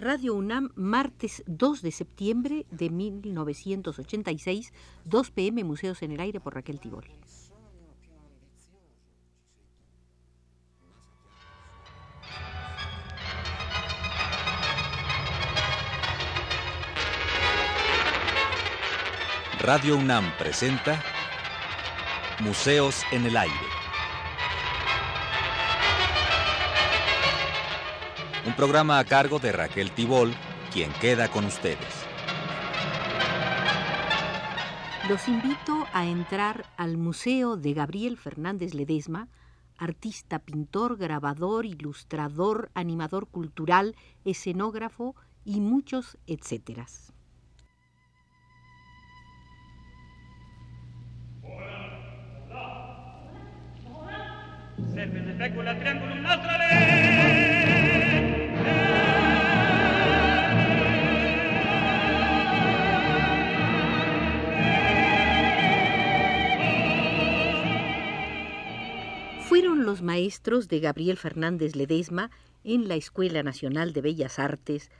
Radio UNAM, martes 2 de septiembre de 1986, 2 pm, Museos en el Aire por Raquel Tibol. Radio UNAM presenta Museos en el Aire. Programa a cargo de Raquel Tibol, quien queda con ustedes. Los invito a entrar al Museo de Gabriel Fernández Ledesma, artista, pintor, grabador, ilustrador, animador cultural, escenógrafo y muchos etcéteras. Maestros de Gabriel Fernández Ledesma en la Escuela Nacional de Bellas Artes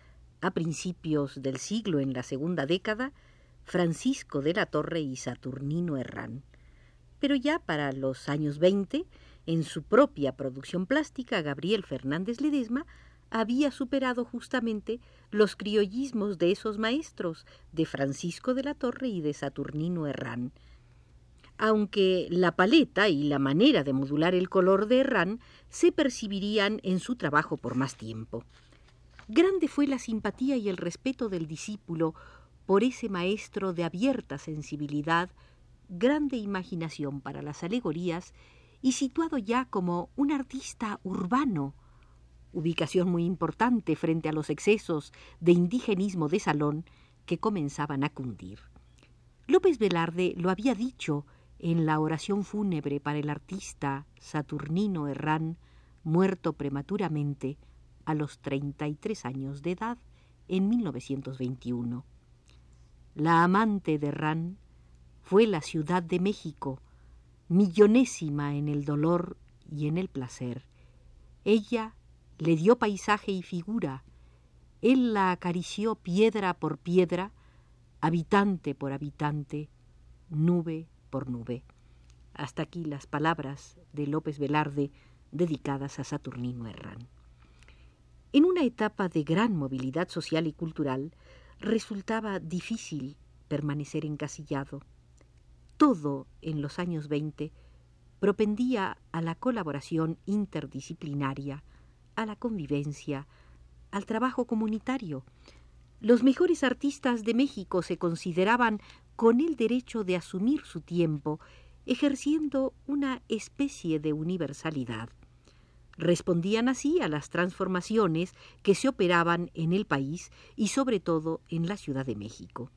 a principios del siglo en la segunda década, Francisco de la Torre y Saturnino Herrán. Pero ya para los años 20, en su propia producción plástica, Gabriel Fernández Ledesma había superado justamente los criollismos de esos maestros, de Francisco de la Torre y de Saturnino Herrán. Aunque la paleta y la manera de modular el color de Herrán se percibirían en su trabajo por más tiempo. Grande fue la simpatía y el respeto del discípulo por ese maestro de abierta sensibilidad, grande imaginación para las alegorías y situado ya como un artista urbano, ubicación muy importante frente a los excesos de indigenismo de salón que comenzaban a cundir. López Velarde lo había dicho en la oración fúnebre para el artista Saturnino Herrán, muerto prematuramente a los 33 años de edad en 1921. La amante de Herrán fue la Ciudad de México, millonésima en el dolor y en el placer. Ella le dio paisaje y figura, él la acarició piedra por piedra, habitante por habitante, nube por nube. Hasta aquí las palabras de López Velarde dedicadas a Saturnino Herrán. En una etapa de gran movilidad social y cultural, resultaba difícil permanecer encasillado todo en los años 20 propendía a la colaboración interdisciplinaria, a la convivencia, al trabajo comunitario. Los mejores artistas de México se consideraban con el derecho de asumir su tiempo, ejerciendo una especie de universalidad. Respondían así a las transformaciones que se operaban en el país y sobre todo en la Ciudad de México.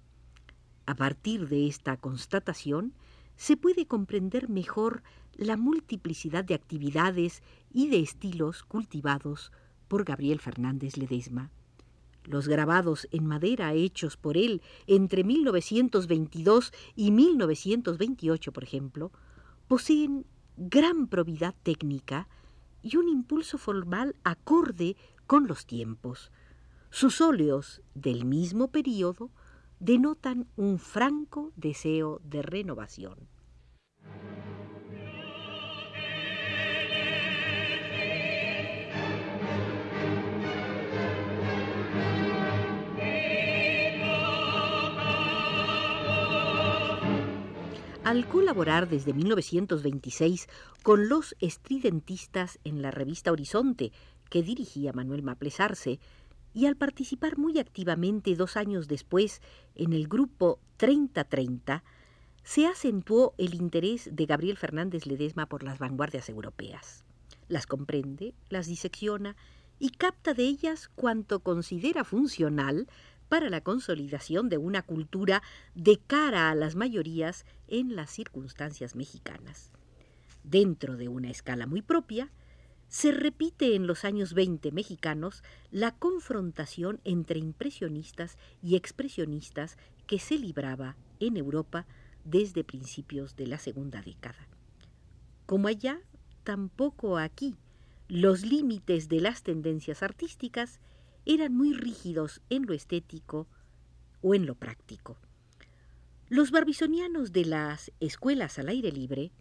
A partir de esta constatación, se puede comprender mejor la multiplicidad de actividades y de estilos cultivados por Gabriel Fernández Ledesma. Los grabados en madera hechos por él entre 1922 y 1928, por ejemplo, poseen gran probidad técnica y un impulso formal acorde con los tiempos. Sus óleos del mismo período denotan un franco deseo de renovación. Al colaborar desde 1926 con los estridentistas en la revista Horizonte, que dirigía Manuel Maples Arce, y al participar muy activamente dos años después en el grupo 3030, se acentuó el interés de Gabriel Fernández Ledesma por las vanguardias europeas. Las comprende, las disecciona y capta de ellas cuanto considera funcional para la consolidación de una cultura de cara a las mayorías en las circunstancias mexicanas. Dentro de una escala muy propia, se repite en los años 20 mexicanos la confrontación entre impresionistas y expresionistas que se libraba en Europa desde principios de la segunda década. Como allá, tampoco aquí, los límites de las tendencias artísticas eran muy rígidos en lo estético o en lo práctico. Los barbizonianos de las escuelas al aire libre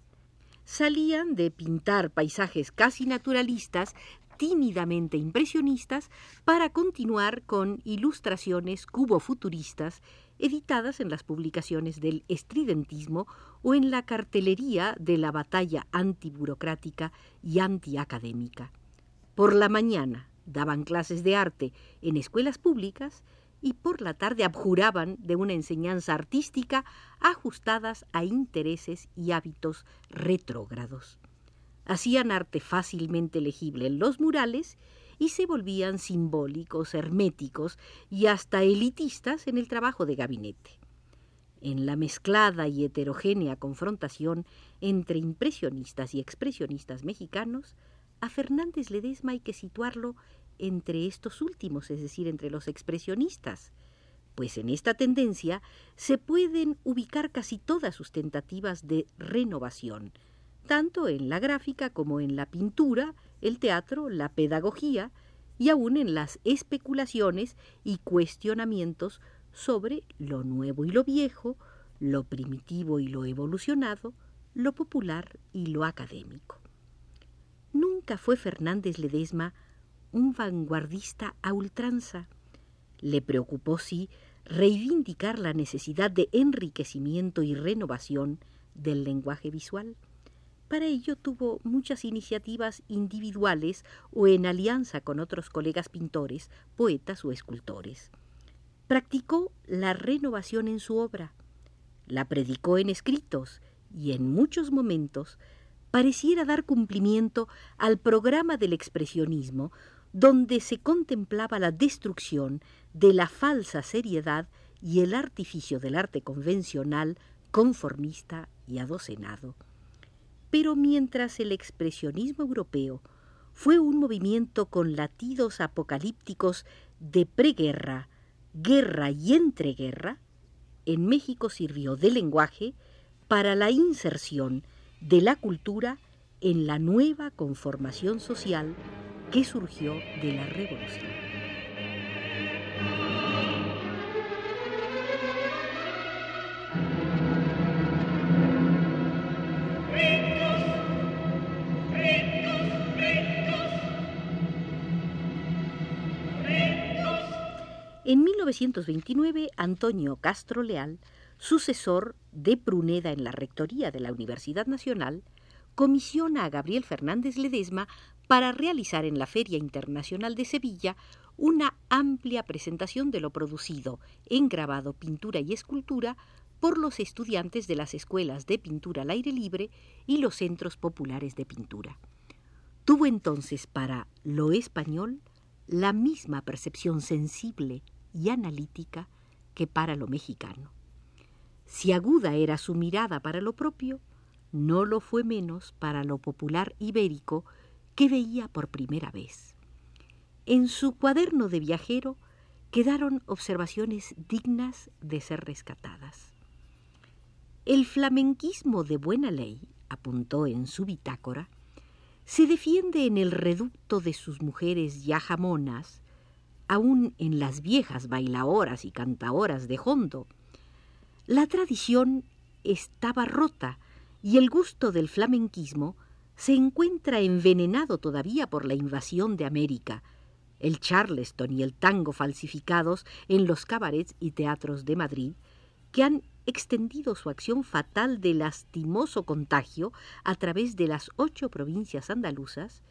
salían de pintar paisajes casi naturalistas, tímidamente impresionistas, para continuar con ilustraciones cubofuturistas editadas en las publicaciones del estridentismo o en la cartelería de la batalla antiburocrática y antiacadémica. Por la mañana daban clases de arte en escuelas públicas y por la tarde abjuraban de una enseñanza artística ajustadas a intereses y hábitos retrógrados. Hacían arte fácilmente legible en los murales y se volvían simbólicos, herméticos y hasta elitistas en el trabajo de gabinete. En la mezclada y heterogénea confrontación entre impresionistas y expresionistas mexicanos, a Fernández Ledesma hay que situarlo entre estos últimos, es decir, entre los expresionistas, pues en esta tendencia se pueden ubicar casi todas sus tentativas de renovación, tanto en la gráfica como en la pintura, el teatro, la pedagogía y aún en las especulaciones y cuestionamientos sobre lo nuevo y lo viejo, lo primitivo y lo evolucionado, lo popular y lo académico. Nunca fue Fernández Ledesma un vanguardista a ultranza. Le preocupó, sí, reivindicar la necesidad de enriquecimiento y renovación del lenguaje visual. Para ello tuvo muchas iniciativas individuales o en alianza con otros colegas pintores, poetas o escultores. Practicó la renovación en su obra, la predicó en escritos y en muchos momentos pareciera dar cumplimiento al programa del expresionismo, donde se contemplaba la destrucción de la falsa seriedad y el artificio del arte convencional, conformista y adocenado. Pero mientras el expresionismo europeo fue un movimiento con latidos apocalípticos de preguerra, guerra y entreguerra, en México sirvió de lenguaje para la inserción de la cultura en la nueva conformación social que surgió de la revolución. En 1929, Antonio Castro Leal, sucesor de Pruneda en la rectoría de la Universidad Nacional, comisiona a Gabriel Fernández Ledesma para realizar en la Feria Internacional de Sevilla una amplia presentación de lo producido en grabado, pintura y escultura por los estudiantes de las escuelas de pintura al aire libre y los centros populares de pintura. Tuvo entonces para lo español la misma percepción sensible y analítica que para lo mexicano. Si aguda era su mirada para lo propio, no lo fue menos para lo popular ibérico que veía por primera vez. En su cuaderno de viajero quedaron observaciones dignas de ser rescatadas. El flamenquismo de buena ley, apuntó en su bitácora, se defiende en el reducto de sus mujeres ya jamonas, aún en las viejas bailaoras y cantaoras de Hondo. La tradición estaba rota y el gusto del flamenquismo se encuentra envenenado todavía por la invasión de América, el charleston y el tango falsificados en los cabarets y teatros de Madrid, que han extendido su acción fatal de lastimoso contagio a través de las ocho provincias andaluzas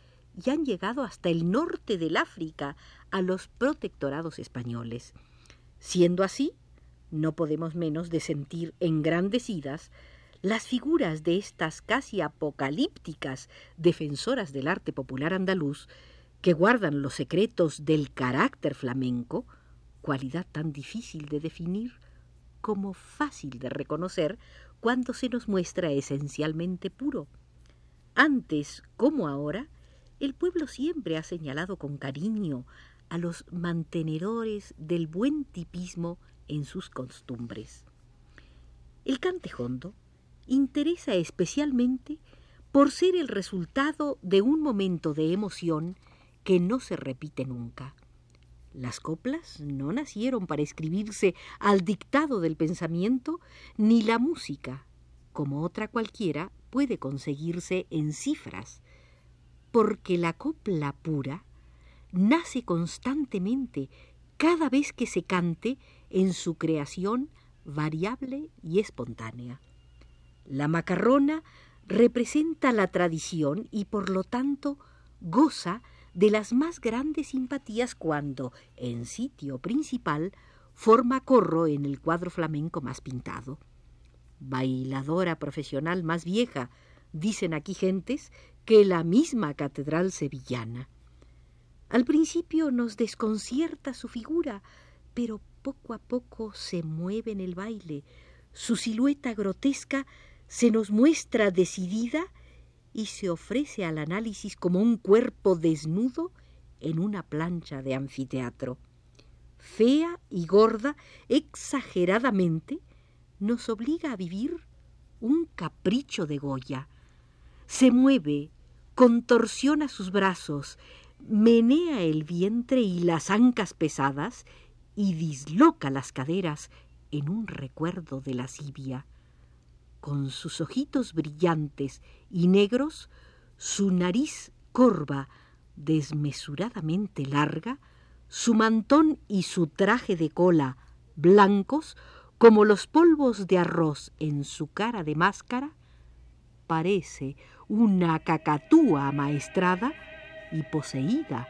y han llegado hasta el norte del África, a los protectorados españoles. Siendo así, no podemos menos de sentir engrandecidas las figuras de estas casi apocalípticas defensoras del arte popular andaluz, que guardan los secretos del carácter flamenco, cualidad tan difícil de definir como fácil de reconocer cuando se nos muestra esencialmente puro. Antes como ahora, el pueblo siempre ha señalado con cariño a los mantenedores del buen tipismo en sus costumbres. El cantejondo interesa especialmente por ser el resultado de un momento de emoción que no se repite nunca. Las coplas no nacieron para escribirse al dictado del pensamiento, ni la música, como otra cualquiera, puede conseguirse en cifras, porque la copla pura nace constantemente cada vez que se cante en su creación variable y espontánea. La macarrona representa la tradición y por lo tanto goza de las más grandes simpatías cuando, en sitio principal, forma corro en el cuadro flamenco más pintado. Bailadora profesional más vieja, dicen aquí gentes, que la misma catedral sevillana. Al principio nos desconcierta su figura, pero poco a poco se mueve en el baile. Su silueta grotesca se nos muestra decidida y se ofrece al análisis como un cuerpo desnudo en una plancha de anfiteatro. Fea y gorda, exageradamente, nos obliga a vivir un capricho de Goya. Se mueve, contorsiona sus brazos, menea el vientre y las ancas pesadas y disloca las caderas en un recuerdo de lascivia. Con sus ojitos brillantes y negros, su nariz corva, desmesuradamente larga, su mantón y su traje de cola blancos como los polvos de arroz en su cara de máscara, parece una cacatúa amaestrada y poseída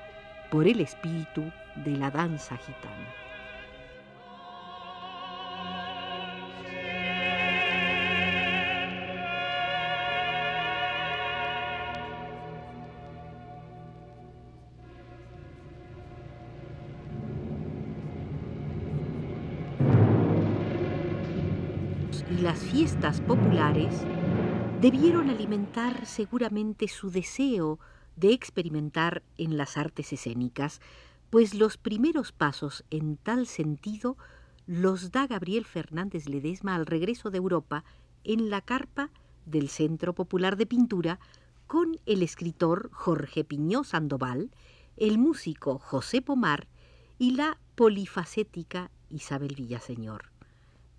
por el espíritu de la danza gitana. y las fiestas populares debieron alimentar seguramente su deseo de experimentar en las artes escénicas, pues los primeros pasos en tal sentido los da Gabriel Fernández Ledesma al regreso de Europa en la carpa del Centro Popular de Pintura con el escritor Jorge Piñó Sandoval, el músico José Pomar y la polifacética Isabel Villaseñor.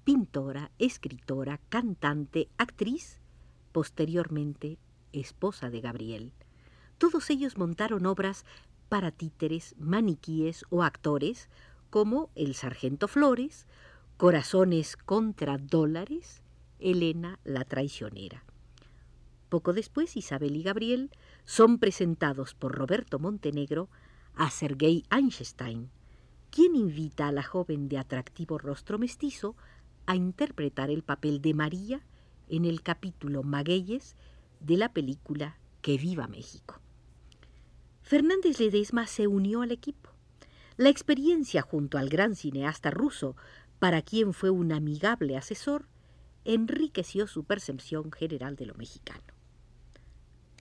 Pintora, escritora, cantante, actriz, posteriormente esposa de Gabriel. Todos ellos montaron obras para títeres, maniquíes o actores, como El Sargento Flores, Corazones contra Dólares, Elena la Traicionera. Poco después, Isabel y Gabriel son presentados por Roberto Montenegro a Sergei Einstein, quien invita a la joven de atractivo rostro mestizo a interpretar el papel de María en el capítulo Magueyes de la película Que viva México. Fernández Ledesma se unió al equipo. La experiencia junto al gran cineasta ruso, para quien fue un amigable asesor, enriqueció su percepción general de lo mexicano.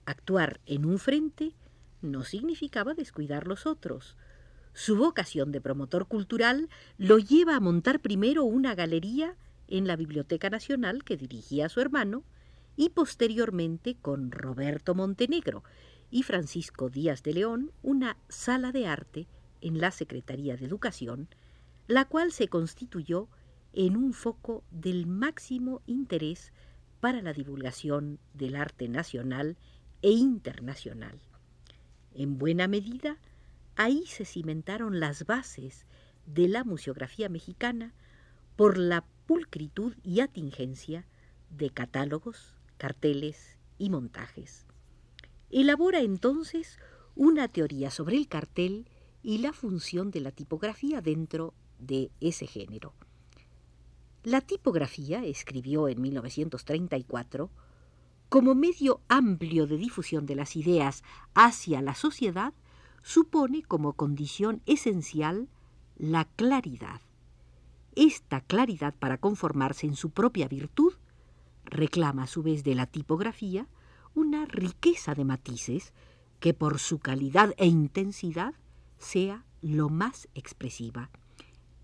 Actuar en un frente no significaba descuidar los otros. Su vocación de promotor cultural lo lleva a montar primero una galería en la Biblioteca Nacional que dirigía su hermano y posteriormente con Roberto Montenegro, y Francisco Díaz de León una sala de arte en la Secretaría de Educación, la cual se constituyó en un foco del máximo interés para la divulgación del arte nacional e internacional. En buena medida, ahí se cimentaron las bases de la museografía mexicana por la pulcritud y atingencia de catálogos, carteles y montajes. Elabora entonces una teoría sobre el cartel y la función de la tipografía dentro de ese género. La tipografía, escribió en 1934, como medio amplio de difusión de las ideas hacia la sociedad, supone como condición esencial la claridad. Esta claridad para conformarse en su propia virtud reclama a su vez de la tipografía una riqueza de matices que por su calidad e intensidad sea lo más expresiva.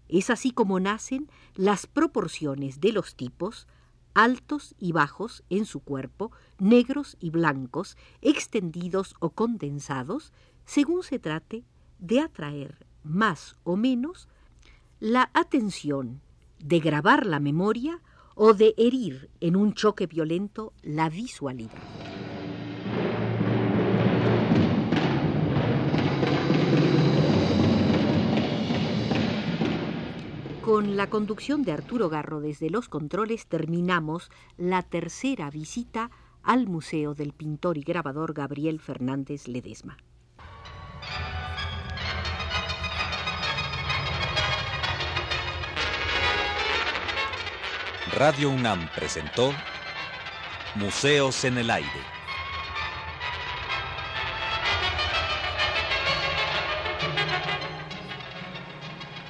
Es así como nacen las proporciones de los tipos, altos y bajos en su cuerpo, negros y blancos, extendidos o condensados, según se trate de atraer más o menos la atención, de grabar la memoria o de herir en un choque violento la visualidad. Con la conducción de Arturo Garro desde los controles terminamos la tercera visita al Museo del Pintor y Grabador Gabriel Fernández Ledesma. Radio UNAM presentó Museos en el Aire.